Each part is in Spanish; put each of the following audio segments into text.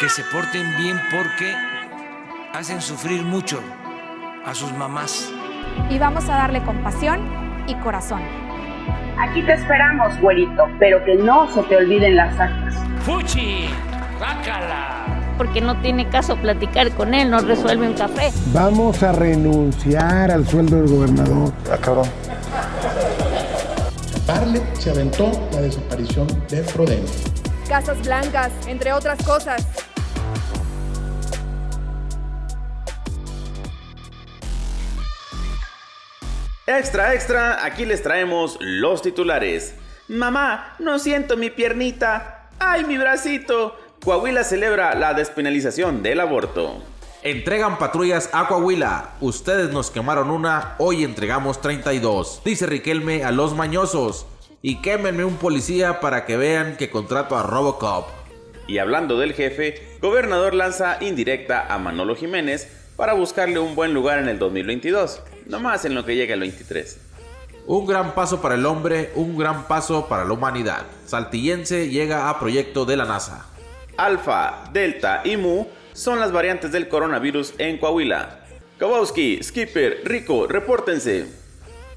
que se porten bien porque hacen sufrir mucho a sus mamás. Y vamos a darle compasión y corazón. Aquí te esperamos, güerito, pero que no se te olviden las actas. ¡Fuchi! ¡Bácala! Porque no tiene caso platicar con él, no resuelve un café. Vamos a renunciar al sueldo del gobernador. Ah, cabrón. Parle se aventó la desaparición de Frodeno. Casas blancas, entre otras cosas. Extra, extra, aquí les traemos los titulares. Mamá, no siento mi piernita. ¡Ay, mi bracito! Coahuila celebra la despenalización del aborto. Entregan patrullas a Coahuila. Ustedes nos quemaron una, hoy entregamos 32. Dice Riquelme a los mañosos. Y quémenme un policía para que vean que contrato a Robocop. Y hablando del jefe, gobernador lanza indirecta a Manolo Jiménez para buscarle un buen lugar en el 2022, no más en lo que llega el 23. Un gran paso para el hombre, un gran paso para la humanidad. Saltillense llega a proyecto de la NASA. Alfa, Delta y Mu son las variantes del coronavirus en Coahuila. Kowalski, Skipper, Rico, repórtense.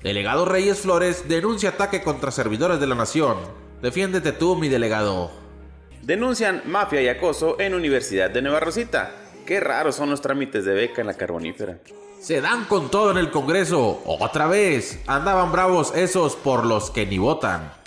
Delegado Reyes Flores denuncia ataque contra servidores de la nación. Defiéndete tú, mi delegado. Denuncian mafia y acoso en Universidad de Nueva Rosita. Qué raros son los trámites de beca en la carbonífera. Se dan con todo en el Congreso. Otra vez. Andaban bravos esos por los que ni votan.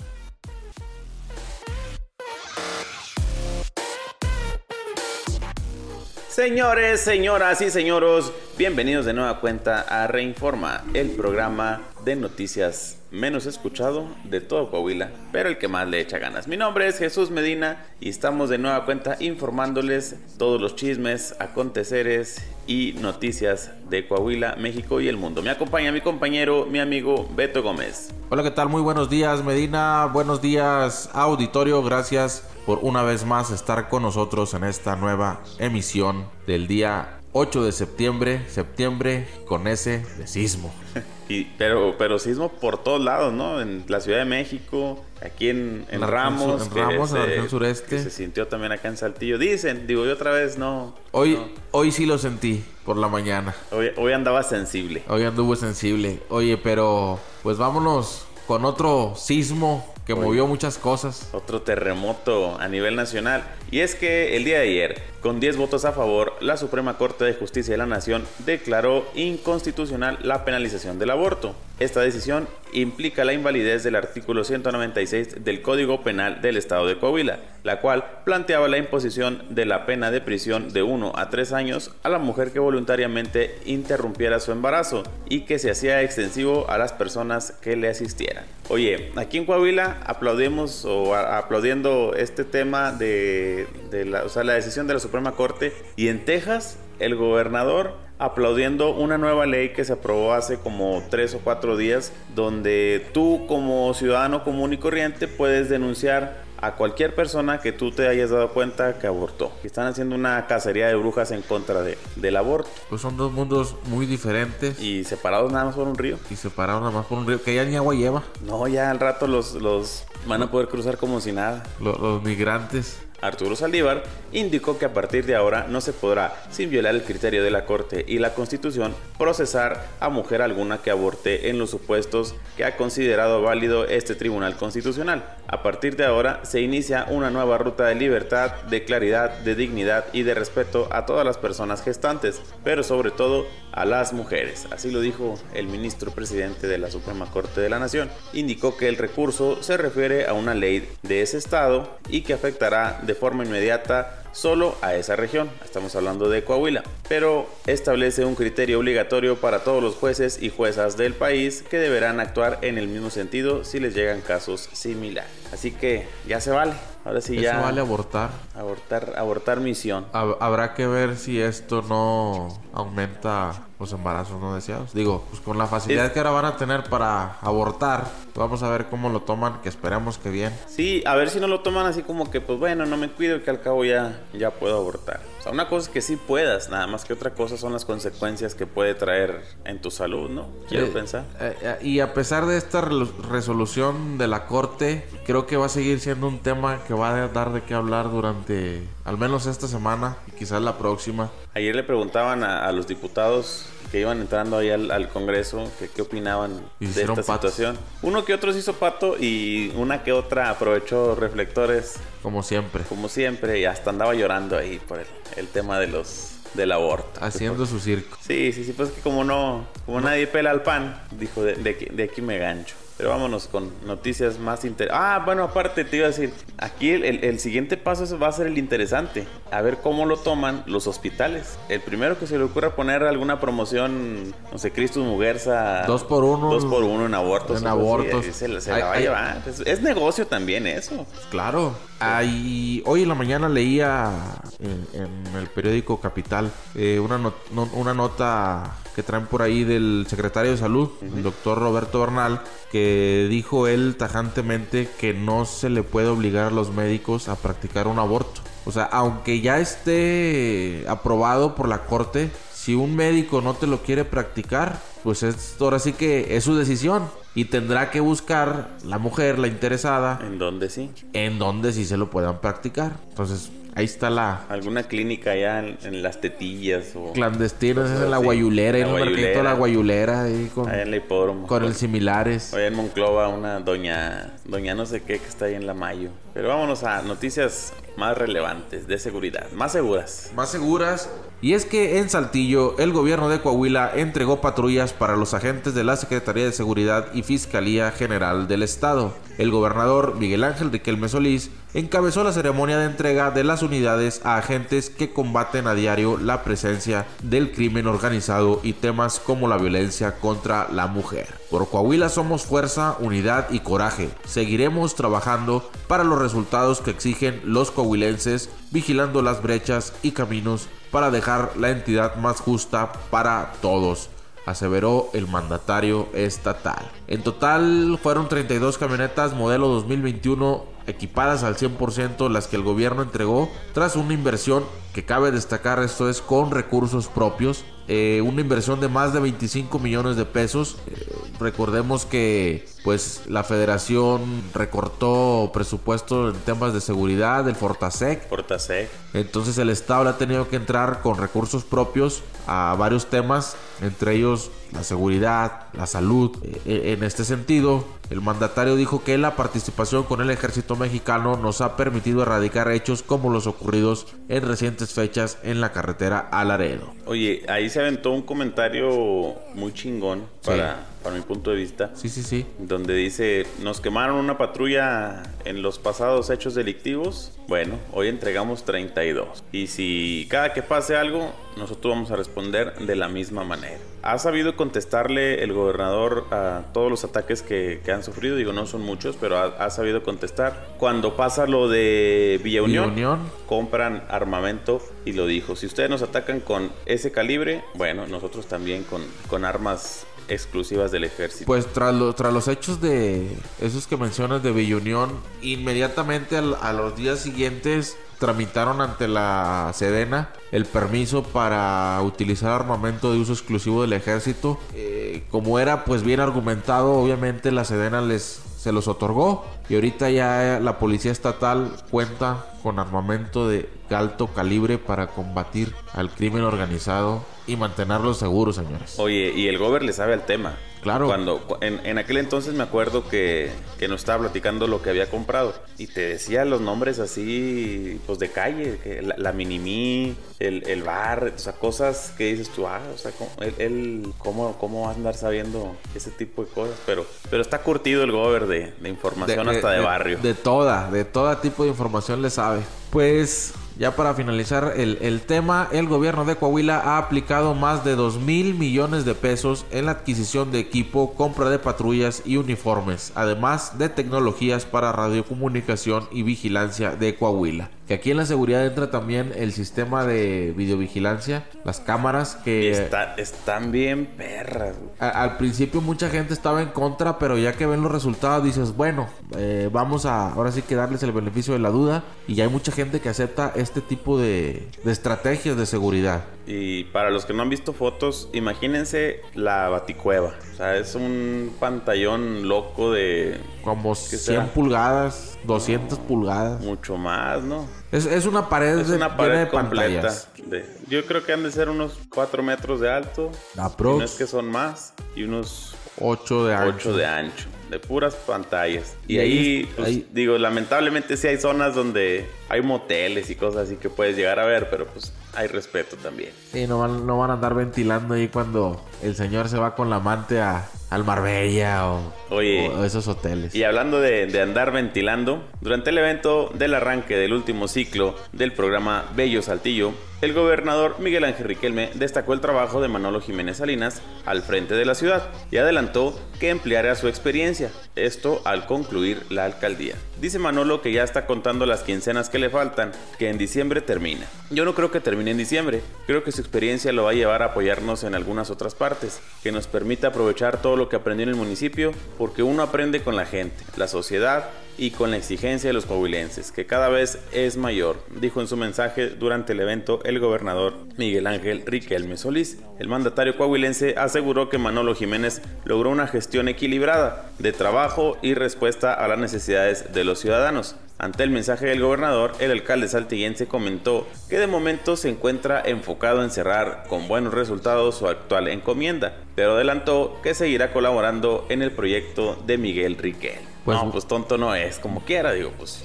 Señores, señoras y señoros, bienvenidos de nueva cuenta a Reinforma, el programa de noticias menos escuchado de todo Coahuila, pero el que más le echa ganas. Mi nombre es Jesús Medina y estamos de nueva cuenta informándoles todos los chismes, aconteceres y noticias de Coahuila, México y el mundo. Me acompaña mi compañero, mi amigo Beto Gómez. Hola, ¿qué tal? Muy buenos días, Medina. Buenos días, auditorio. Gracias por una vez más estar con nosotros en esta nueva emisión del día 8 de septiembre, septiembre con ese de sismo. Y, pero, pero sismo por todos lados, ¿no? En la Ciudad de México, aquí en, Ramos. en Ramos, en la región sureste. que se sintió también acá en Saltillo. Dicen, digo yo otra vez, no. Hoy, no. hoy sí lo sentí por la mañana. Hoy, hoy andaba sensible. Hoy anduvo sensible. Oye, pero pues vámonos con otro sismo que Oye. movió muchas cosas. Otro terremoto a nivel nacional. Y es que el día de ayer, con 10 votos a favor, la Suprema Corte de Justicia de la Nación declaró inconstitucional la penalización del aborto. Esta decisión implica la invalidez del artículo 196 del Código Penal del Estado de Coahuila, la cual planteaba la imposición de la pena de prisión de 1 a 3 años a la mujer que voluntariamente interrumpiera su embarazo y que se hacía extensivo a las personas que le asistieran. Oye, aquí en Coahuila aplaudimos o aplaudiendo este tema de, de la, o sea, la decisión de la Suprema Corte y en Texas el gobernador aplaudiendo una nueva ley que se aprobó hace como tres o cuatro días donde tú como ciudadano común y corriente puedes denunciar a cualquier persona que tú te hayas dado cuenta que abortó. Que están haciendo una cacería de brujas en contra de, del aborto Pues son dos mundos muy diferentes y, y separados nada más por un río. separados nada más por un río que ya ni agua lleva. No, ya al rato los, los van a poder cruzar como si nada. Lo- los migrantes. Arturo Saldívar indicó que a partir de ahora no se podrá, sin violar el criterio de la Corte y la Constitución, procesar a mujer alguna que aborte en los supuestos que ha considerado válido este Tribunal Constitucional. A partir de ahora se inicia una nueva ruta de libertad, de claridad, de dignidad y de respeto a todas las personas gestantes, pero sobre todo a las mujeres. Así lo dijo el ministro presidente de la Suprema Corte de la Nación. Indicó que el recurso se refiere a una ley de ese estado y que afectará de forma inmediata solo a esa región. Estamos hablando de Coahuila. Pero establece un criterio obligatorio para todos los jueces y juezas del país que deberán actuar en el mismo sentido si les llegan casos similares. Así que ya se vale. Ahora sí Eso ya vale abortar. abortar, abortar misión. Hab- Habrá que ver si esto no aumenta los embarazos no deseados. Digo, pues con la facilidad Es- que ahora van a tener para abortar, vamos a ver cómo lo toman, que esperamos que bien. Sí, a ver si no lo toman así como que, pues bueno, no me cuido, que al cabo ya, ya puedo abortar. O sea, una cosa es que sí puedas, nada más que otra cosa son las consecuencias que puede traer en tu salud, ¿no? Quiero Eh, pensar. eh, y a pesar de esta resolución de la Corte, creo que va a seguir siendo un tema que va a dar de qué hablar durante al menos esta semana y quizás la próxima. Ayer le preguntaban a, a los diputados que iban entrando ahí al, al Congreso que qué opinaban de esta patos. situación. Uno que otro se hizo pato y una que otra aprovechó reflectores Como siempre, como siempre y hasta andaba llorando ahí por el, el tema de los del aborto. haciendo su circo. Sí, sí, sí, pues que como no, como nadie pela al pan, dijo, de, de aquí, de aquí me gancho. Pero vámonos con noticias más interesantes. Ah, bueno, aparte te iba a decir, aquí el, el- el siguiente paso va a ser el interesante. A ver cómo lo toman los hospitales. El primero que se le ocurra poner alguna promoción, no sé, Cristus Muguerza. Dos por uno. Dos por uno en abortos. En así, abortos. Se, la- se Ay, la va a llevar. Es, es negocio también eso. Claro. Ahí, hoy en la mañana leía en, en el periódico Capital eh, una, not- no- una nota que traen por ahí del secretario de salud, el doctor Roberto Bernal, que dijo él tajantemente que no se le puede obligar a los médicos a practicar un aborto. O sea, aunque ya esté aprobado por la corte, si un médico no te lo quiere practicar, pues es ahora sí que es su decisión. Y tendrá que buscar la mujer, la interesada, En donde sí. en donde sí se lo puedan practicar. Entonces, ahí está la Alguna clínica allá en, en las tetillas o clandestina, esa es Cosas la guayulera, en el mercadito de la guayulera, ahí con, allá en la hipódromo. con el similares. Hoy en Monclova una doña, doña no sé qué que está ahí en la Mayo. Pero vámonos a noticias más relevantes de seguridad, más seguras. más seguras. Y es que en Saltillo el gobierno de Coahuila entregó patrullas para los agentes de la Secretaría de Seguridad y Fiscalía General del Estado. El gobernador Miguel Ángel Riquelme Solís encabezó la ceremonia de entrega de las unidades a agentes que combaten a diario la presencia del crimen organizado y temas como la violencia contra la mujer. Por Coahuila somos fuerza, unidad y coraje. Seguiremos trabajando para los resultados que exigen los coahuilenses, vigilando las brechas y caminos para dejar la entidad más justa para todos aseveró el mandatario estatal. En total fueron 32 camionetas modelo 2021 equipadas al 100% las que el gobierno entregó tras una inversión que cabe destacar esto es con recursos propios eh, una inversión de más de 25 millones de pesos. Eh, recordemos que pues la federación recortó presupuesto en temas de seguridad del Fortasec Portasec. entonces el Estado le ha tenido que entrar con recursos propios a varios temas, entre ellos la seguridad, la salud. Eh, En este sentido, el mandatario dijo que la participación con el ejército mexicano nos ha permitido erradicar hechos como los ocurridos en recientes fechas en la carretera a Laredo. Oye, ahí se aventó un comentario muy chingón para, para mi punto de vista. Sí, sí, sí. Donde dice, nos quemaron una patrulla en los pasados hechos delictivos. Bueno, hoy entregamos 32. Y si cada que pase algo, nosotros vamos a responder de la misma manera. ¿Ha sabido contestarle el gobernador a todos los ataques que, que han sufrido? Digo, no son muchos, pero ha, ha sabido contestar. Cuando pasa lo de Villa Unión, Villa Unión. compran armamento y lo dijo. Si ustedes nos atacan con ese calibre, bueno, nosotros también con, con armas exclusivas del ejército. Pues tras, lo- tras los hechos de esos que mencionas de Villa Unión, inmediatamente al- a los días siguientes tramitaron ante la Sedena el permiso para utilizar armamento de uso exclusivo del ejército. Eh, como era pues bien argumentado, obviamente la Sedena les se los otorgó y ahorita ya la policía estatal cuenta con armamento de alto calibre para combatir al crimen organizado y mantenerlos seguros, señores. Oye, y el gober le sabe al tema. Claro. Cuando, cu- en, en aquel entonces me acuerdo que, que nos estaba platicando lo que había comprado. Y te decía los nombres así, pues de calle. que la, la Minimi, el, el bar, o sea, cosas que dices tú, ah, o sea, ¿cómo, él, él- ¿cómo, cómo va a andar sabiendo ese tipo de cosas? Pero, pero está curtido el gober de, de información hasta de, barrio. De toda, de todo tipo de información le sabe. Pues ya para finalizar el, tema, el gobierno de Coahuila ha aplicado más de 2 mil millones de pesos en la adquisición de equipo, compra de patrullas y uniformes, además de tecnologías para radiocomunicación y vigilancia de Coahuila. Que aquí en la seguridad entra también el sistema de videovigilancia, las cámaras que... Está, están bien perras. al principio mucha gente estaba en contra, pero ya que ven los resultados dices, bueno, eh, vamos a ahora sí que darles el beneficio de la duda y ya hay mucha gente que acepta este tipo de, de estrategias de seguridad. Y para los que no han visto fotos, imagínense la baticueva. O sea, es un pantallón loco de... Como 100 pulgadas, 200 pulgadas. Mucho más, ¿no? Es, es una pared, es una pared de completa. De, yo creo que han de ser unos 4 metros de alto. Aprox. no es que son más. Y unos 8 de ancho. 8 de ancho de puras pantallas. Y, ahí, pues, digo, lamentablemente sí hay zonas donde hay moteles y cosas así que puedes llegar a ver, pero pues hay respeto también. Sí, no van, no van a andar ventilando ahí cuando el señor se va con la amante a, al Marbella o, Oye, esos hoteles. Y hablando de, de, andar ventilando, durante el evento del arranque del último ciclo del programa Bello Saltillo, el gobernador Miguel Ángel Riquelme destacó el trabajo de Manolo Jiménez Salinas al frente de la ciudad y adelantó que empleará su experiencia, esto al concluir la alcaldía. Dice Manolo que ya está contando las quincenas que le faltan, que en diciembre termina. Yo no creo que termine en diciembre, creo que su experiencia lo va a llevar a apoyarnos en algunas otras partes, que nos permita aprovechar todo lo que aprendió en el municipio, porque uno aprende con la gente, la sociedad y con la exigencia de los coahuilenses, que cada vez es mayor, dijo en su mensaje durante el evento el gobernador Miguel Ángel Riquelme Solís. El mandatario coahuilense aseguró que Manolo Jiménez logró una gestión equilibrada de trabajo y respuesta a las necesidades de los ciudadanos. Ante el mensaje del gobernador, el alcalde saltillense comentó que de momento se encuentra enfocado en cerrar con buenos resultados su actual encomienda, pero adelantó que seguirá colaborando en el proyecto de Miguel Riquel. Pues, no, pues tonto no es, como quiera, digo, pues.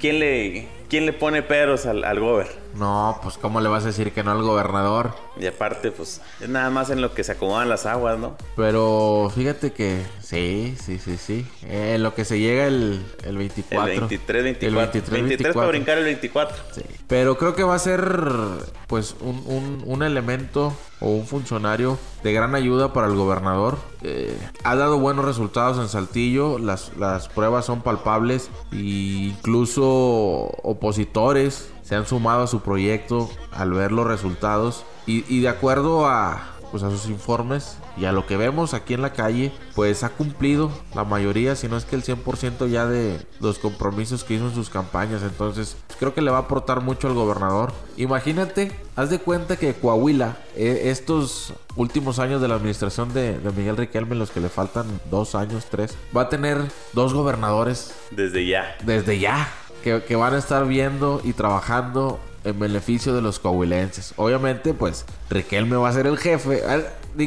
¿Quién le, quién le pone peros al, al gober? No, pues ¿cómo le vas a decir que no al gobernador? Y aparte, pues, es nada más en lo que se acomodan las aguas, ¿no? Pero fíjate que sí, sí, sí, sí. En eh, lo que se llega el, el 24. El 23, 24. El 23, 23 para brincar el 24. Sí. Pero creo que va a ser, pues, un, un, un elemento o un funcionario de gran ayuda para el gobernador. Eh, ha dado buenos resultados en Saltillo, las, las pruebas son palpables e incluso opositores se han sumado a su proyecto al ver los resultados y, y de acuerdo a, pues a sus informes y a lo que vemos aquí en la calle, pues ha cumplido la mayoría, si no es que el 100% ya de los compromisos que hizo en sus campañas. Entonces, creo que le va a aportar mucho al gobernador. Imagínate, haz de cuenta que Coahuila, eh, estos últimos años de la administración de, de Miguel Riquelme, los que le faltan dos años, tres, va a tener dos gobernadores. Desde ya. Desde ya. Que, que, van a estar viendo y trabajando en beneficio de los coahuilenses. Obviamente, pues Riquelme va a ser el jefe.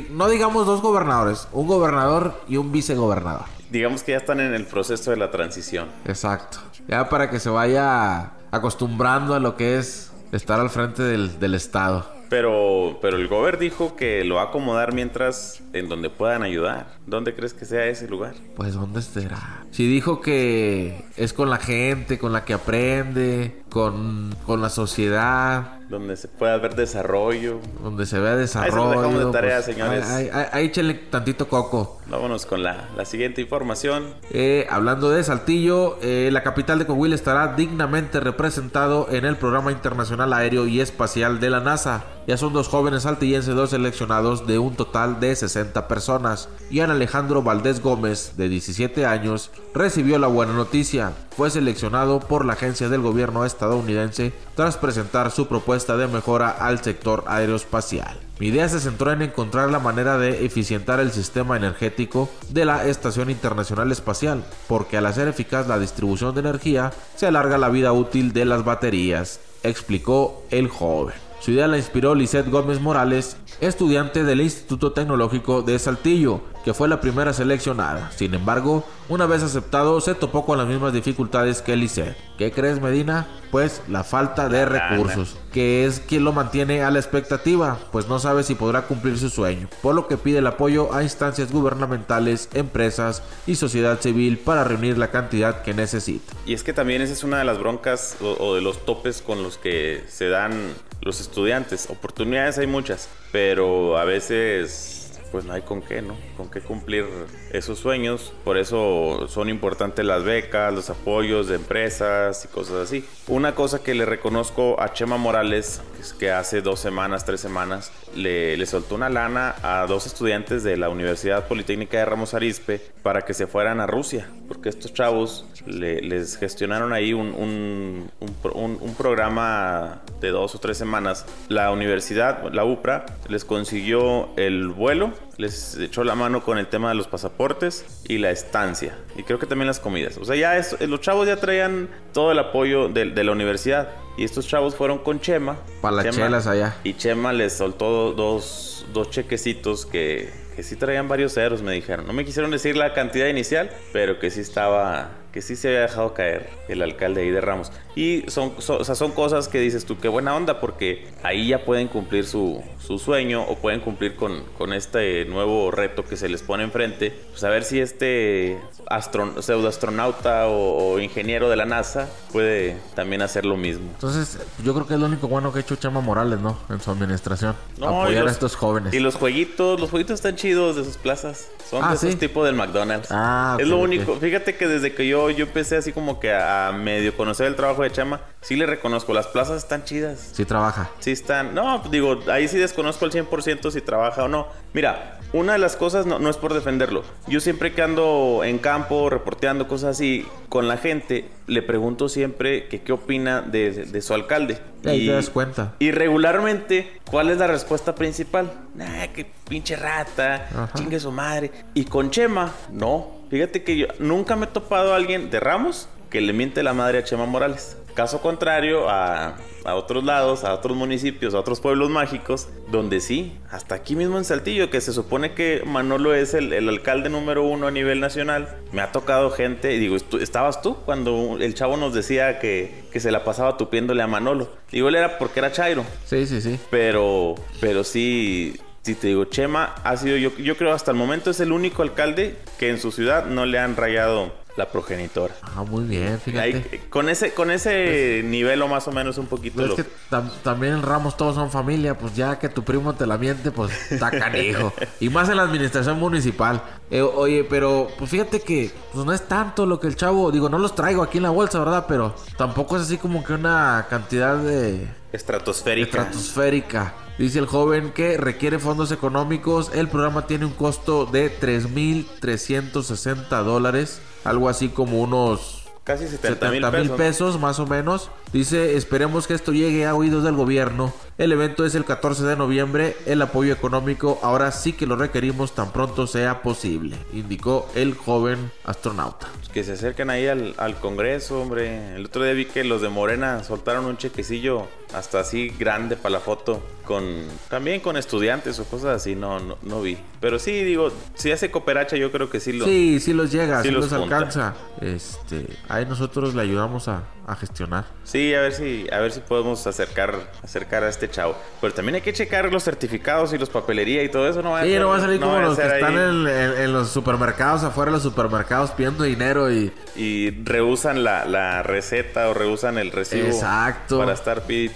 No digamos dos gobernadores, un gobernador y un vicegobernador. Digamos que ya están en el proceso de la transición. Exacto. Ya para que se vaya acostumbrando a lo que es estar al frente del, del Estado. Pero, pero el gober dijo que lo va a acomodar mientras en donde puedan ayudar. ¿Dónde crees que sea ese lugar? Pues dónde será. Si dijo que es con la gente, con la que aprende, con, con la sociedad. Donde se pueda ver desarrollo. Donde se vea desarrollo. Ahí se de tarea, pues, señores. Ahí, ahí, ahí, échale tantito coco. Vámonos con la, la siguiente información. Eh, hablando de Saltillo, eh, la capital de Coahuila estará dignamente representado en el programa internacional aéreo y espacial de la NASA. Ya son dos jóvenes saltillenses, dos seleccionados de un total de 60 personas. Ian Alejandro Valdés Gómez, de 17 años, recibió la buena noticia. Fue seleccionado por la agencia del gobierno estadounidense tras presentar su propuesta de mejora al sector aeroespacial. Mi idea se centró en encontrar la manera de eficientar el sistema energético de la Estación Internacional Espacial, porque al hacer eficaz la distribución de energía, se alarga la vida útil de las baterías, explicó el joven. Su idea la inspiró Lisette Gómez Morales, estudiante del Instituto Tecnológico de Saltillo, que fue la primera seleccionada. Sin embargo, una vez aceptado, se topó con las mismas dificultades que Lisette. ¿Qué crees, Medina? Pues la falta de recursos, que es quien lo mantiene a la expectativa, pues no sabe si podrá cumplir su sueño, por lo que pide el apoyo a instancias gubernamentales, empresas y sociedad civil para reunir la cantidad que necesita. Y es que también esa es una de las broncas o, o de los topes con los que se dan los estudiantes. Oportunidades hay muchas, pero a veces pues no hay con qué, ¿no? Con qué cumplir esos sueños. Por eso son importantes las becas, los apoyos de empresas y cosas así. Una cosa que le reconozco a Chema Morales, es que hace dos semanas, tres semanas, le, soltó una lana a dos estudiantes de la Universidad Politécnica de Ramos Arizpe para que se fueran a Rusia, porque estos chavos le- les gestionaron ahí un, un, un, programa de dos o tres semanas. La universidad, la UPRA, les consiguió el vuelo, les echó la mano con el tema de los pasaportes y la estancia. Y creo que también las comidas. O sea, ya los chavos ya traían todo el apoyo de la universidad. Y estos chavos fueron con Chema. Pa' las Chema- chelas allá. Y Chema les soltó dos, dos chequecitos que, que sí traían varios ceros, me dijeron. No me quisieron decir la cantidad inicial, pero que sí estaba, que sí se había dejado caer el alcalde ahí de Ramos. Y son, son- o sea, son cosas que dices tú, qué buena onda, porque ahí ya pueden cumplir su, su sueño o pueden cumplir con, con este nuevo reto que se les pone enfrente. Pues a ver si este astron pseudoastronauta o, o ingeniero de la NASA puede también hacer lo mismo. Entonces, yo creo que es lo único bueno que ha hecho Chema Morales, ¿no? En su administración. No, Apoyar los- a estos jóvenes. Y los jueguitos, los jueguitos están chidos de sus plazas. Son Ah, de esos ¿sí? tipo del McDonald's. Ah, es ok, lo único. Fíjate que desde que yo, yo empecé así como que a, medio conocer el trabajo de Chama, sí le reconozco. Las plazas están chidas. Sí trabaja. Sí están. No, digo, ahí sí desconozco al 100% si trabaja o no. Mira, una de las cosas no, no es por defenderlo. Yo siempre que ando en campo, reporteando cosas así con la gente, le pregunto siempre que qué opina de, de su alcalde. Y ahí te das cuenta. Y regularmente, ¿cuál es la respuesta principal? Nah, que pinche rata, Ajá. chingue su madre. Y con Chema, no. Fíjate que yo nunca me he topado a alguien de Ramos que le miente la madre a Chema Morales. Caso contrario a, a otros lados, a otros municipios, a otros pueblos mágicos, donde sí, hasta aquí mismo en Saltillo, que se supone que Manolo es el, el alcalde número uno a nivel nacional, me ha tocado gente, y digo, ¿tú- ¿estabas tú cuando el chavo nos decía que, que se la pasaba tupiéndole a Manolo? Digo, él era porque era Chairo, Sí, sí, sí. pero, pero sí, sí te digo, Chema ha sido, yo, yo creo hasta el momento es el único alcalde que en su ciudad no le han rayado la progenitora. Ah, muy bien, fíjate. Ahí, con ese, con ese nivel o más o menos un poquito. Lo- es que tam- también en Ramos todos son familia, pues ya que tu primo te la miente, pues está canijo. y más en la administración municipal. Eh, oye, pero pues fíjate que pues no es tanto lo que el chavo, digo, no los traigo aquí en la bolsa, ¿verdad? Pero tampoco es así como que una cantidad de estratosférica. estratosférica. Dice el joven que requiere fondos económicos. El programa tiene un costo de 3.360 dólares. Algo así como unos Casi 70 mil 70 mil pesos. pesos más o menos. Dice, esperemos que esto llegue a oídos del gobierno. El evento es el 14 de noviembre. El apoyo económico ahora sí que lo requerimos tan pronto sea posible, indicó el joven astronauta. Que se acerquen ahí al, al Congreso, hombre. El otro día vi que los de Morena soltaron un chequecillo hasta así grande para la foto. Con, también con estudiantes o cosas así, no, no, no vi. Pero sí, digo, si hace cooperacha, yo creo que sí lo. Sí, sí los llega, sí sí, los los, alcanza. Este, ahí nosotros le ayudamos a, a gestionar. Sí, a ver si, a ver si podemos acercar, acercar a este chavo. Pero también hay que checar los certificados y los papelería y todo eso. No va a Sí, ser- no va a salir no como a los que están en, en- en los supermercados, afuera de los supermercados pidiendo dinero y... Y rehusan la, la receta o rehusan el recibo. Exacto. Para estar pide y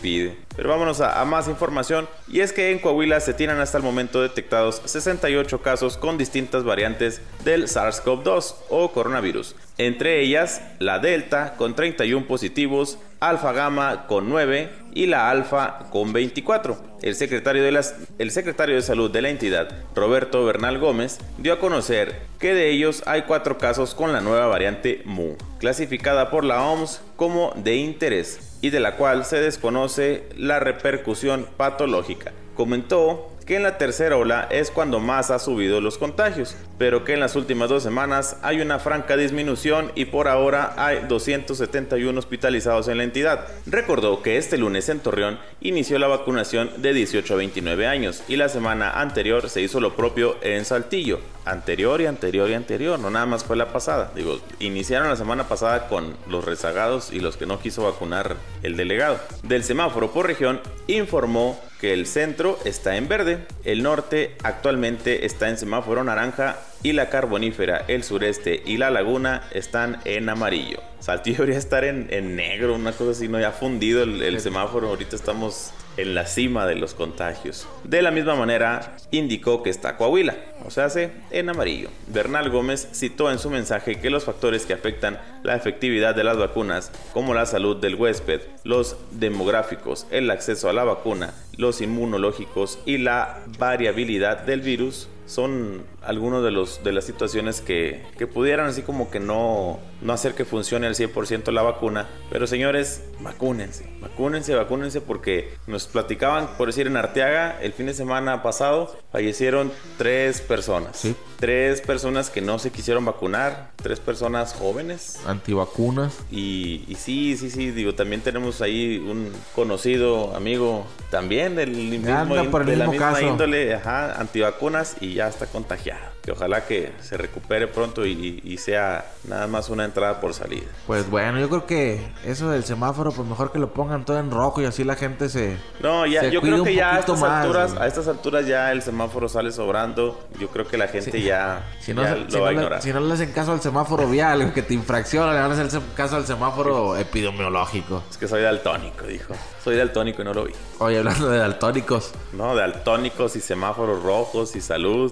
Pero vámonos a, más información. Y es que en Coahuila se tienen hasta el momento detectados 68 casos con distintas variantes del SARS-CoV-2 o coronavirus. Entre ellas, la Delta con 31 positivos, Alfa Gamma con 9 y la Alfa con 24. El secretario, de las, el secretario de Salud de la entidad, Roberto Bernal Gómez, dio a conocer que de ellos hay cuatro casos con la nueva variante Mu, clasificada por la OMS como de interés y de la cual se desconoce la repercusión patológica. Comentó que en la tercera ola es cuando más ha subido los contagios, pero que en las últimas dos semanas hay una franca disminución y por ahora hay 271 hospitalizados en la entidad. Recordó que este lunes en Torreón inició la vacunación de 18 a 29 años y la semana anterior se hizo lo propio en Saltillo. Anterior y anterior y anterior, no nada más fue la pasada. Digo, iniciaron la semana pasada con los rezagados y los que no quiso vacunar el delegado. Del semáforo por región informó que el centro está en verde, el norte actualmente está en semáforo naranja y la Carbonífera, el sureste y la laguna están en amarillo. Saltillo debería estar en, en negro, una cosa así, no ya fundido el, el semáforo. Ahorita estamos en la cima de los contagios. De la misma manera, indicó que está Coahuila, o sea, hace en amarillo. Bernal Gómez citó en su mensaje que los factores que afectan la efectividad de las vacunas, como la salud del huésped, los demográficos, el acceso a la vacuna, los inmunológicos y la variabilidad del virus, son algunos de los de las situaciones que, que pudieran así como que no, no hacer que funcione al 100% la vacuna. Pero señores, vacúnense, vacúnense, vacúnense porque nos platicaban, por decir, en Arteaga, el fin de semana pasado fallecieron tres personas. Sí. Tres personas que no se quisieron vacunar, tres personas jóvenes. Antivacunas. Y, y sí, sí, sí, digo, también tenemos ahí un conocido amigo también del mismo, Anda por el de la mismo misma caso. índole, ajá, antivacunas y ya está contagiado. Que ojalá que se recupere pronto y, y sea nada más una entrada por salida. Pues bueno, yo creo que eso del semáforo, pues mejor que lo pongan todo en rojo y así la gente se. No, ya, se yo creo que ya a estas más, alturas, güey. a estas alturas ya el semáforo sale sobrando. Yo creo que la gente Sí. ya, Si no, ya se- lo si, va a no le, ignorar. si no le hacen caso al semáforo vial, que te infracciona, le van a hacer caso al semáforo epidemiológico. Es que soy daltónico, dijo. Soy daltónico y no lo vi. Oye, hablando de daltónicos, No, daltónicos y semáforos rojos y salud.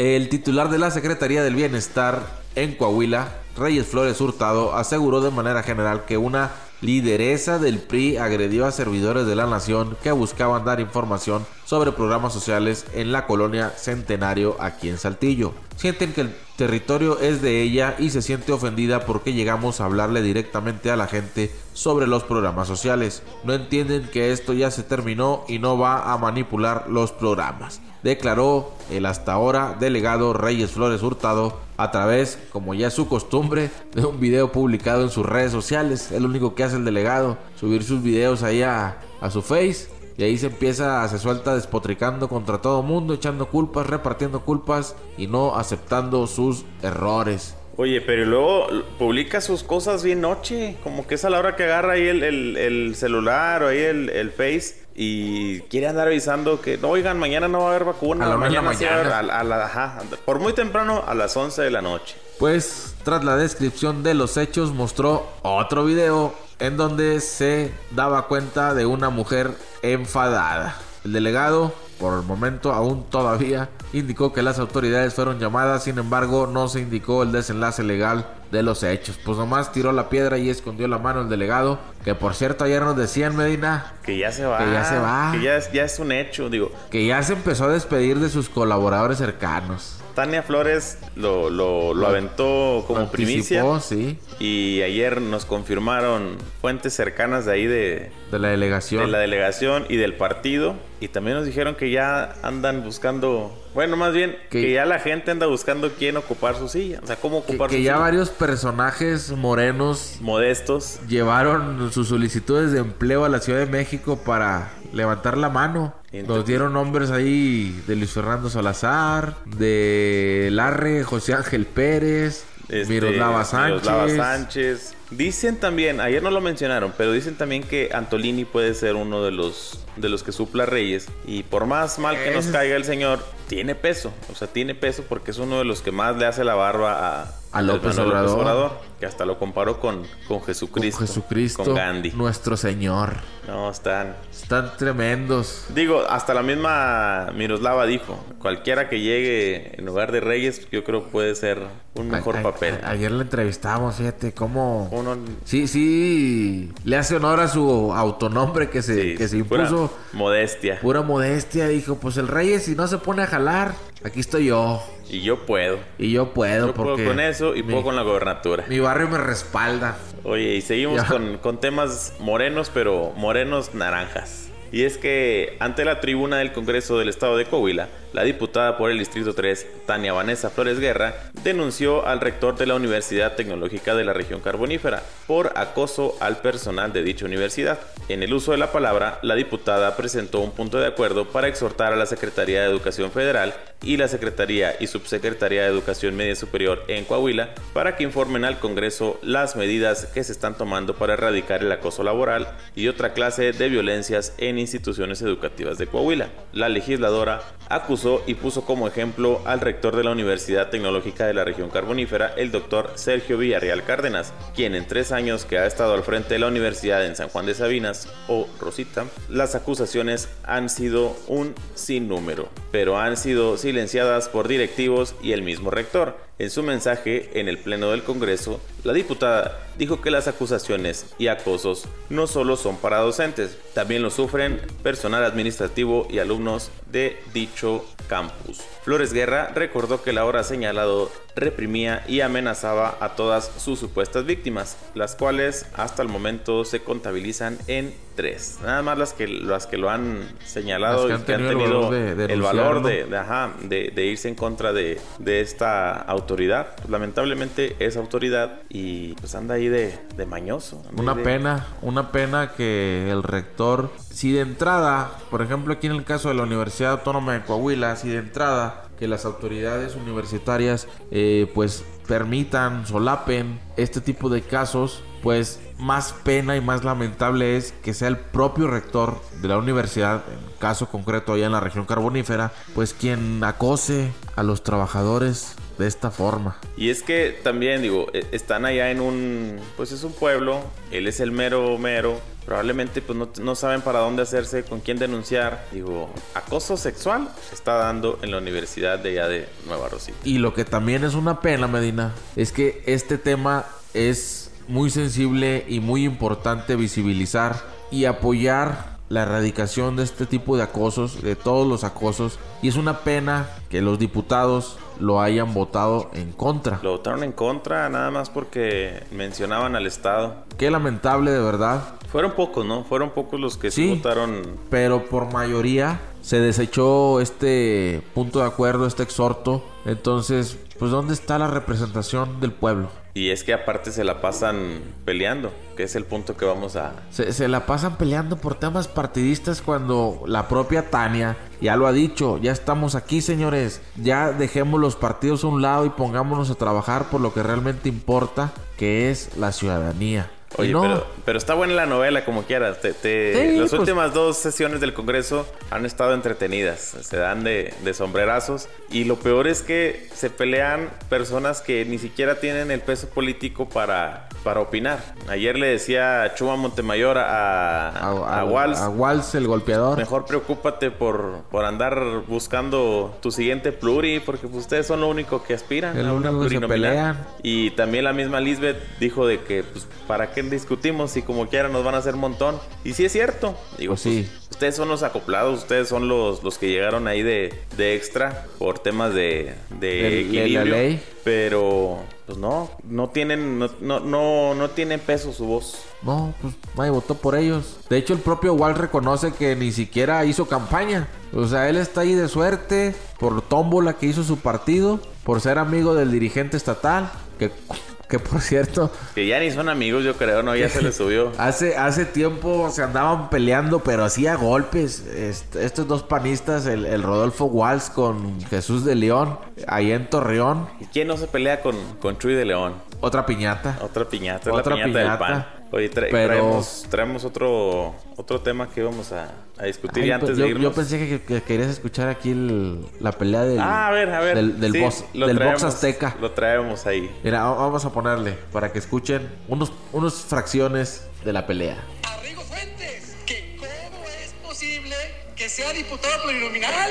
El titular de la Secretaría del Bienestar en Coahuila, Reyes Flores Hurtado, aseguró de manera general que una lideresa del PRI agredió a servidores de la nación que buscaban dar información sobre programas sociales en la colonia Centenario aquí en Saltillo. Sienten que el territorio es de ella y se siente ofendida porque llegamos a hablarle directamente a la gente sobre los programas sociales. No entienden que esto ya se terminó y no va a manipular los programas. Declaró el hasta ahora delegado Reyes Flores Hurtado a través, como ya es su costumbre, de un video publicado en sus redes sociales. Es lo único que hace el delegado, subir sus videos ahí a, a su face. Y ahí se empieza, se suelta despotricando contra todo mundo, echando culpas, repartiendo culpas y no aceptando sus errores. Oye, pero luego publica sus cosas bien noche. Como que es a la hora que agarra ahí el, el- el celular o ahí el, el Face y quiere andar avisando que, no, oigan, mañana no va a haber vacuna. A la mañana sí va a haber- mañana. a la- a la- ajá, por muy temprano, a las 11 de la noche. Pues tras la descripción de los hechos mostró otro video en donde se daba cuenta de una mujer enfadada. El delegado, por el momento aún todavía, indicó que las autoridades fueron llamadas, sin embargo no se indicó el desenlace legal de los hechos. Pues nomás tiró la piedra y escondió la mano el delegado, que por cierto ayer nos decían Medina Que ya se va. Que ya se va. Que ya es, ya es un hecho. Digo, que ya se empezó a despedir de sus colaboradores cercanos. Tania Flores lo, lo, lo aventó como primicia. sí, Y ayer nos confirmaron fuentes cercanas de ahí de, de la delegación. de la delegación y del partido. Y también nos dijeron que ya andan buscando, bueno, más bien Que- que, ya la gente anda buscando quién ocupar su silla. O sea, cómo que, ocupar que su ya silla. varios personajes morenos Modestos. llevaron sus solicitudes de empleo a la Ciudad de México para levantar la mano. Nos dieron nombres ahí de Luis Fernando Salazar, de Larre, José Ángel Pérez, este, Miroslava Sánchez. Miroslava Sánchez. Dicen también, ayer no lo mencionaron, pero dicen también que Antolini puede ser uno de los de los que supla a Reyes. Y por más mal que nos caiga el señor, tiene peso. O sea, tiene peso porque es uno de los que más le hace la barba a, A López Obrador. Que hasta lo comparó con, con Con Jesucristo. Jesucristo, Con Gandhi. nuestro Señor. No, están. Están tremendos. Digo, hasta la misma Miroslava dijo, cualquiera que llegue en lugar de Reyes, yo creo puede ser un mejor A- a- papel. a- ayer le entrevistamos, fíjate cómo... Uno- Sí, sí, le hace honor a su autonombre que se, sí, que se pura impuso. modestia. Pura modestia, dijo, pues el Reyes si no se pone a jalar, aquí estoy yo. Y yo puedo. Y yo puedo Yo porque... puedo con eso y mi, puedo con la gobernatura. mi barrio me respalda. Oye, y seguimos con, con temas morenos, pero morenos naranjas. Y es que ante la tribuna del Congreso del Estado de Coahuila, la diputada por el Distrito 3, Tania Vanessa Flores Guerra, denunció al rector de la Universidad Tecnológica de la región carbonífera por acoso al personal de dicha universidad. En el uso de la palabra, la diputada presentó un punto de acuerdo para exhortar a la Secretaría de Educación Federal y la Secretaría y Subsecretaría de Educación Media Superior en Coahuila para que informen al Congreso las medidas que se están tomando para erradicar el acoso laboral y otra clase de violencias en instituciones educativas de Coahuila. La legisladora acusó y puso como ejemplo al rector de la Universidad Tecnológica de la región carbonífera, el doctor Sergio Villarreal Cárdenas, quien en tres años que ha estado al frente de la universidad en San Juan de Sabinas o Rosita, las acusaciones han sido un sinnúmero, pero han sido silenciadas por directivos y el mismo rector. En su mensaje en el Pleno del Congreso, la diputada dijo que las acusaciones y acosos no solo son para docentes, también lo sufren personal administrativo y alumnos de dicho campus. Flores Guerra recordó que la hora señalado reprimía y amenazaba a todas sus supuestas víctimas, las cuales hasta el momento se contabilizan en tres. Nada más las que, las que lo han señalado y que han que han tenido el valor de el valor denunciarlo. de, ajá, irse en contra de, de esta autoridad. Pues, lamentablemente es autoridad y pues anda ahí de, de mañoso. Una pena, una pena que el rector, si de entrada, por ejemplo aquí en el caso de la Universidad Autónoma de Coahuila, si de entrada que las autoridades universitarias eh, pues permitan, solapen este tipo de casos, pues más pena y más lamentable es que sea el propio rector de la universidad, en caso concreto allá en la región carbonífera, pues quien acose a los trabajadores de esta forma. Y es que también, digo, e- están allá en un, pues es un pueblo, él es el mero mero, probablemente pues no, no saben para dónde hacerse, con quién denunciar. Digo, acoso sexual se está dando en la universidad de allá de Nueva Rosita. Y lo que también es una pena, Medina, es que este tema es muy sensible y muy importante visibilizar y apoyar la erradicación de este tipo de acosos, de todos los acosos. Y es una pena que los diputados lo hayan votado en contra. Lo votaron en contra nada más porque mencionaban al Estado. Qué lamentable de verdad. Fueron pocos, ¿no? Fueron pocos los que sí, Sí. votaron. Pero por mayoría se desechó este punto de acuerdo, este exhorto. Entonces, pues ¿dónde está la representación del pueblo? Y es que aparte se la pasan peleando, que es el punto que vamos a... Se, se la pasan peleando por temas partidistas cuando la propia Tania ya lo ha dicho. Ya estamos aquí, señores. Ya dejemos los partidos a un lado y pongámonos a trabajar por lo que realmente importa, que es la ciudadanía. Oye, no, pero, pero está buena la novela como quieras. Te, te- Sí, las pues- últimas dos sesiones del Congreso han estado entretenidas. Se dan de, de sombrerazos. Y lo peor es que se pelean personas que ni siquiera tienen el peso político para, para opinar. Ayer le decía Chuma Montemayor a, a, a, Walsh, a Walsh, el golpeador. Mejor preocúpate por, por andar buscando tu siguiente pluri, porque pues, ustedes son lo único que aspiran. Es a una único pelean. Y también la misma Lisbeth dijo de que, pues, ¿para qué discutimos si como quiera nos van a hacer un montón? Y sí es cierto. Digo, Pues sí. pues, ustedes son los acoplados, ustedes son los, los que llegaron ahí de, de extra por temas de, de De- de la equilibrio. ley. Pero, pues no, no tienen, no, no, no, no tienen peso su voz. No, pues nadie votó por ellos. De hecho, el propio Walt reconoce que ni siquiera hizo campaña. O sea, él está ahí de suerte por tómbola que hizo su partido, por ser amigo del dirigente estatal, que, que por cierto, Que ya ni son amigos, yo creo, ¿no? Ya se les subió. hace, hace tiempo se andaban peleando, pero hacía golpes. Est- estos dos panistas, el, el Rodolfo Walsh con Jesús de León, ahí en Torreón, ¿Y quién no se pelea con, con Chuy de León? otra piñata. Otra piñata, es Otra la piñata, del piñata. pan. Oye, tra- Pero- traemos, traemos otro, otro tema que íbamos a, a discutir Ay, antes pues, de yo, irnos. yo pensé que, que querías escuchar aquí el- la pelea del, Ah, a ver, a ver. del, del Sí, box, lo del box traemos, azteca. Lo traemos ahí. Mira, va- vamos a ponerle para que escuchen unos, unos fracciones de la pelea. Arrigo Fuentes, que cómo es posible que sea diputado plurinominal.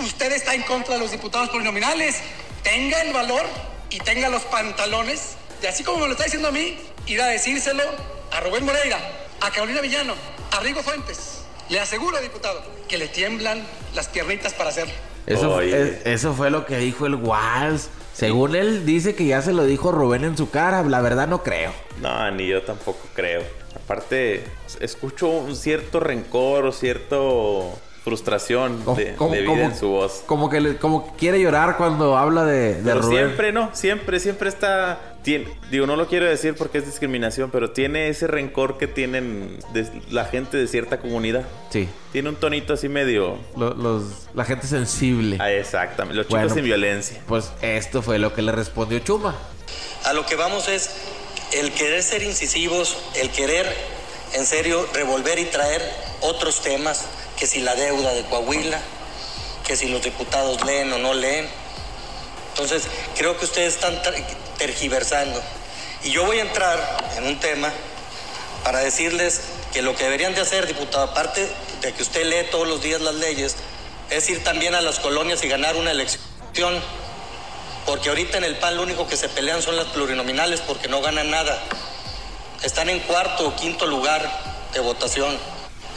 Usted está en contra de los diputados plurinominales. Tenga el valor y tenga los pantalones de así como me lo está diciendo a mí, ir a decírselo a Rubén Moreira, a Carolina Villano, a Rigo Fuentes. Le aseguro, diputado, que le tiemblan las piernitas para hacerlo. Eso, es- eso fue lo que dijo el Walsh. Según él, dice que ya se lo dijo Rubén en su cara. La verdad, no creo. No, ni yo tampoco creo. Aparte, escucho un cierto rencor o cierto frustración de, como- de vida como- en su voz. Como que, le- como quiere llorar cuando habla de, de Pero Rubén. siempre, ¿no? Siempre, siempre está... Tiene, digo, no lo quiero decir porque es discriminación, pero tiene ese rencor que tienen de- la gente de cierta comunidad. Sí. Tiene un tonito así medio... Lo- los, la gente sensible. Ah, exactamente. Los chicos Bueno. sin violencia. Pues esto fue lo que le respondió Chuma. A lo que vamos es el querer ser incisivos, el querer en serio revolver y traer otros temas, que si la deuda de Coahuila, que si los diputados leen o no leen. Entonces, creo que ustedes están tergiversando. Y yo voy a entrar en un tema para decirles que lo que deberían de hacer, diputado, aparte de que usted lee todos los días las leyes, es ir también a las colonias y ganar una elección. Porque ahorita en el PAN lo único que se pelean son las plurinominales porque no ganan nada. Están en cuarto o quinto lugar de votación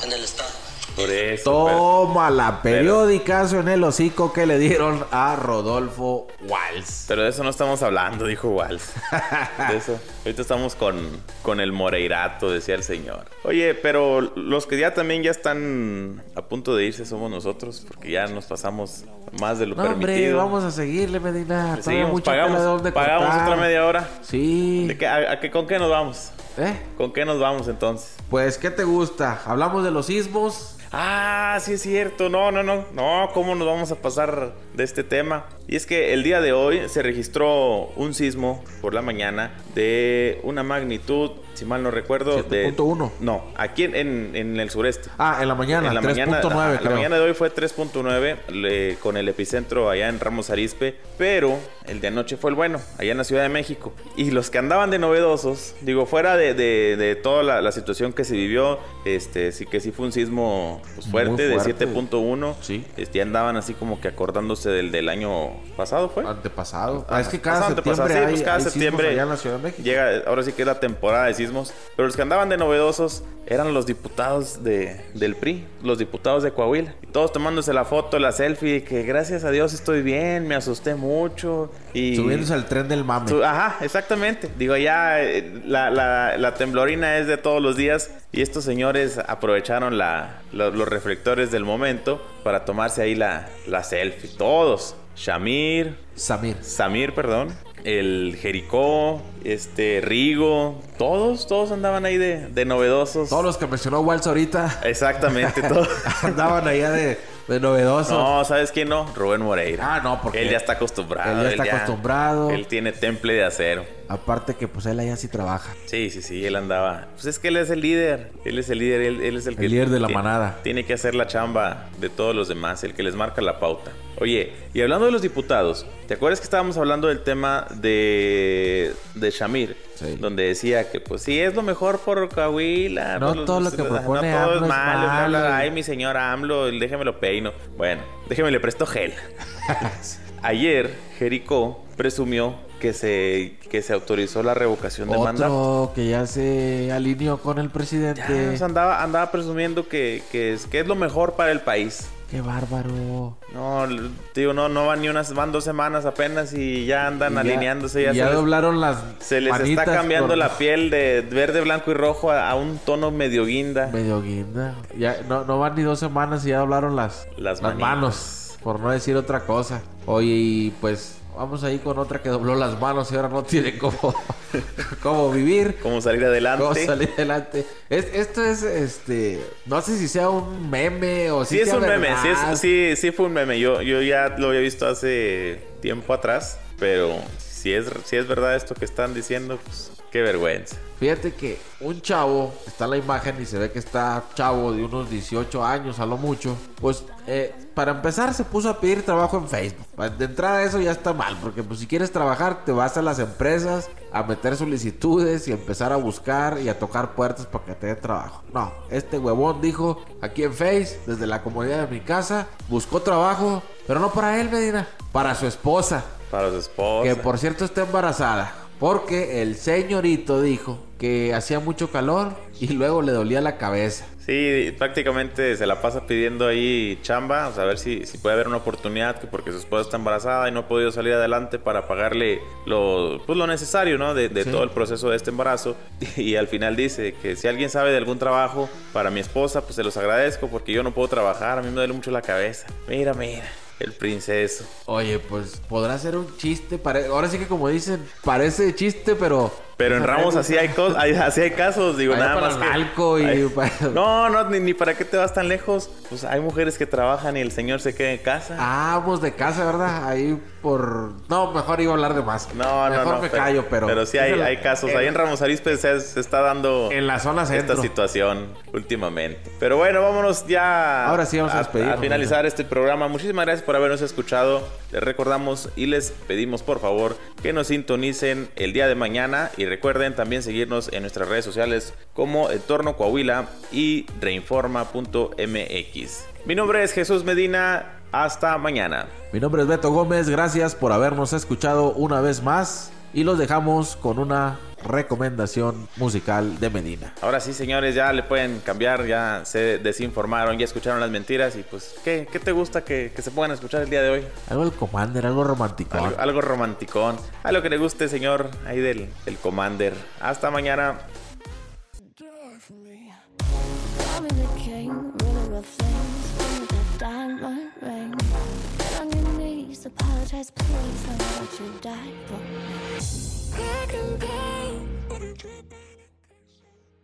en el Estado. Por eso. Toma la periódicazo en el hocico que le dieron a Rodolfo Walls. Pero de eso no estamos hablando, dijo Walls. de eso. Ahorita estamos con, con el Moreirato, decía el señor. Oye, pero los que ya también ya están a punto de irse somos nosotros, porque ya nos pasamos más de lo no, permitido. Hombre, vamos a seguirle, Medina. Seguimos, pagamos, pagamos otra media hora. Sí. a, ¿Con qué nos vamos? ¿Eh? ¿Con qué nos vamos entonces? Pues, ¿qué te gusta? ¿Hablamos de los sismos? Ah, sí es cierto. No, no, no. No, ¿cómo nos vamos a pasar de este tema? Y es que el día de hoy se registró un sismo por la mañana de una magnitud, si mal no recuerdo, de... 7.1. No, aquí en, en, el sureste. Ah, en la mañana, en la mañana, la mañana de hoy fue 3.9 con el epicentro allá en Ramos Arispe, pero el de anoche fue el bueno, allá en la Ciudad de México. Y los que andaban de novedosos, digo, fuera de, de, toda la, situación que se vivió, este sí que sí fue un sismo pues, fuerte, de 7.1. Sí. Este, andaban así como que acordándose del, del año pasado, ¿fue? Antepasado. Ah, es que cada septiembre, hay, pues cada septiembre en la Ciudad de México. llega, ahora sí que es la temporada de sismos. Pero los que andaban de novedosos eran los diputados de, del PRI, los diputados de Coahuila. Y todos tomándose la foto, la selfie, que gracias a Dios estoy bien, me asusté mucho. Y... Subiéndose al tren del mame. Ajá, exactamente. Digo, ya eh, la, la, la, temblorina es de todos los días y estos señores aprovecharon la, los reflectores del momento para tomarse ahí la, la selfie. Todos. Shamir. Samir. Samir, perdón. El Jericó, este, Rigo, todos, todos andaban ahí de, de novedosos. Todos los que mencionó Waltz ahorita. Exactamente, todos. andaban allá de, de novedosos. No, ¿sabes quién no? Rubén Moreira. Ah, no, porque... Él ya está acostumbrado. Él ya está acostumbrado. Él tiene temple de acero. Aparte que pues él allá sí trabaja. Sí, sí, sí, él andaba. Pues es que él es el líder. Él es el líder, él, es el, el líder de la manada. Tiene que hacer la chamba de todos los demás, el que les marca la pauta. Oye, y hablando de los diputados, ¿te acuerdas que estábamos hablando del tema de, de Shamir? Sí. Donde decía que, pues sí, es lo mejor por Coahuila. No pues, todo lo que propone no todo es malo. Ay, mi señor AMLO, déjeme peino. Bueno, déjeme le presto gel. Ayer, Jericó presumió que se, que se autorizó la revocación de Otro mandato. que ya se alineó con el presidente. Ya, andaba, andaba presumiendo que, que, es, que es lo mejor para el país. Qué bárbaro. No, tío, no, no van ni unas, van dos semanas apenas y ya andan alineándose. Ya, ya doblaron las. Se les está cambiando la piel de verde, blanco y rojo a, un tono medio guinda. Medio guinda. Ya no, no van ni dos semanas y ya doblaron las, las, las manos. Por no decir otra cosa. Oye, y pues Vamos ahí con otra que dobló las manos y ahora no tiene cómo, cómo vivir. Cómo salir adelante. Cómo salir adelante. esto es, este, no sé si sea un meme o si sí es un meme, sí, sí, sí fue un meme. Yo, yo ya lo había visto hace tiempo atrás, pero si es, si es verdad esto que están diciendo, pues qué vergüenza. Fíjate que un chavo, está en la imagen y se ve que está chavo de unos 18 años a lo mucho, pues eh, para empezar se puso a pedir trabajo en Facebook. De entrada eso ya está mal, porque pues si quieres trabajar te vas a las empresas a meter solicitudes y empezar a buscar y a tocar puertas para que te den trabajo. No, este huevón dijo aquí en Face, desde la comodidad de mi casa, buscó trabajo, pero no para él, Medina, para su esposa. Para. Que por cierto está embarazada. Porque el señorito dijo que hacía mucho calor y luego le dolía la cabeza. Sí, prácticamente se la pasa pidiendo ahí chamba, a ver si, si puede haber una oportunidad, que porque su esposa está embarazada y no ha podido salir adelante para pagarle lo, pues lo necesario, ¿no? De, todo el proceso de este embarazo. Y, al final dice que si alguien sabe de algún trabajo para mi esposa, pues se los agradezco porque yo no puedo trabajar, a mí me duele mucho la cabeza. Mira, mira. El princeso. Oye, pues podrá ser un chiste. Ahora sí que como dicen, parece chiste, pero Pero en Ramos así hay, así hay casos, digo, nada más. Que... No, no, ni, ni, para qué te vas tan lejos. Pues hay mujeres que trabajan y el señor se queda en casa. Ah, pues de casa, ¿verdad? Ahí por. No, mejor iba a hablar de más. No, no, mejor me callo, pero. Pero sí hay, hay casos. Ahí en Ramos Arispe se, está dando. En la zona centro. Esta situación últimamente. Pero bueno, vámonos ya. Ahora sí vamos a, despedir. A finalizar este programa. Muchísimas gracias por habernos escuchado. Les recordamos y les pedimos por favor que nos sintonicen el día de mañana y recuerden también seguirnos en nuestras redes sociales como Entorno Coahuila y reinforma.mx. Mi nombre es Jesús Medina. Hasta mañana. Mi nombre es Beto Gómez. Gracias por habernos escuchado una vez más. Y los dejamos con una recomendación musical de Medina. Ahora sí, señores, ya le pueden cambiar, ya se desinformaron, ya escucharon las mentiras y pues, ¿qué, qué te gusta que, que, se puedan escuchar el día de hoy? Algo del Commander, algo romántico. Algo, algo romanticón. Algo que le guste, señor, ahí del, del Commander. Hasta mañana. Just apologize, please, for what you died for. I can pay.